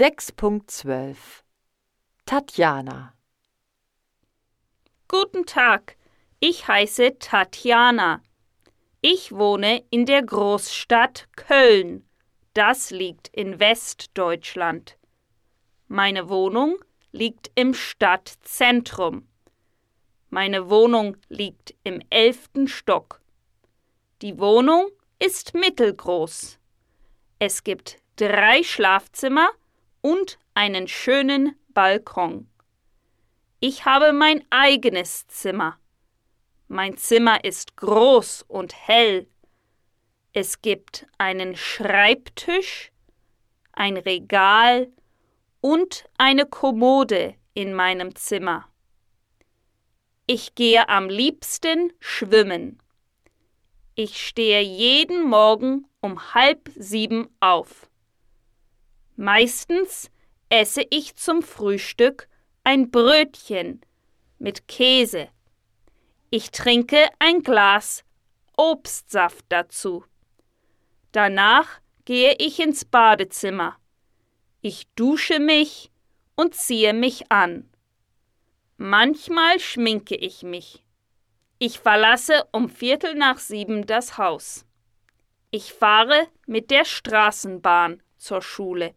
6.12 Tatjana Guten Tag, ich heiße Tatjana. Ich wohne in der Großstadt Köln. Das liegt in Westdeutschland. Meine Wohnung liegt im Stadtzentrum. Meine Wohnung liegt im elften Stock. Die Wohnung ist mittelgroß. Es gibt drei Schlafzimmer und einen schönen Balkon. Ich habe mein eigenes Zimmer. Mein Zimmer ist groß und hell. Es gibt einen Schreibtisch, ein Regal und eine Kommode in meinem Zimmer. Ich gehe am liebsten schwimmen. Ich stehe jeden Morgen um halb sieben auf. Meistens esse ich zum Frühstück ein Brötchen mit Käse. Ich trinke ein Glas Obstsaft dazu. Danach gehe ich ins Badezimmer. Ich dusche mich und ziehe mich an. Manchmal schminke ich mich. Ich verlasse um Viertel nach sieben das Haus. Ich fahre mit der Straßenbahn zur Schule.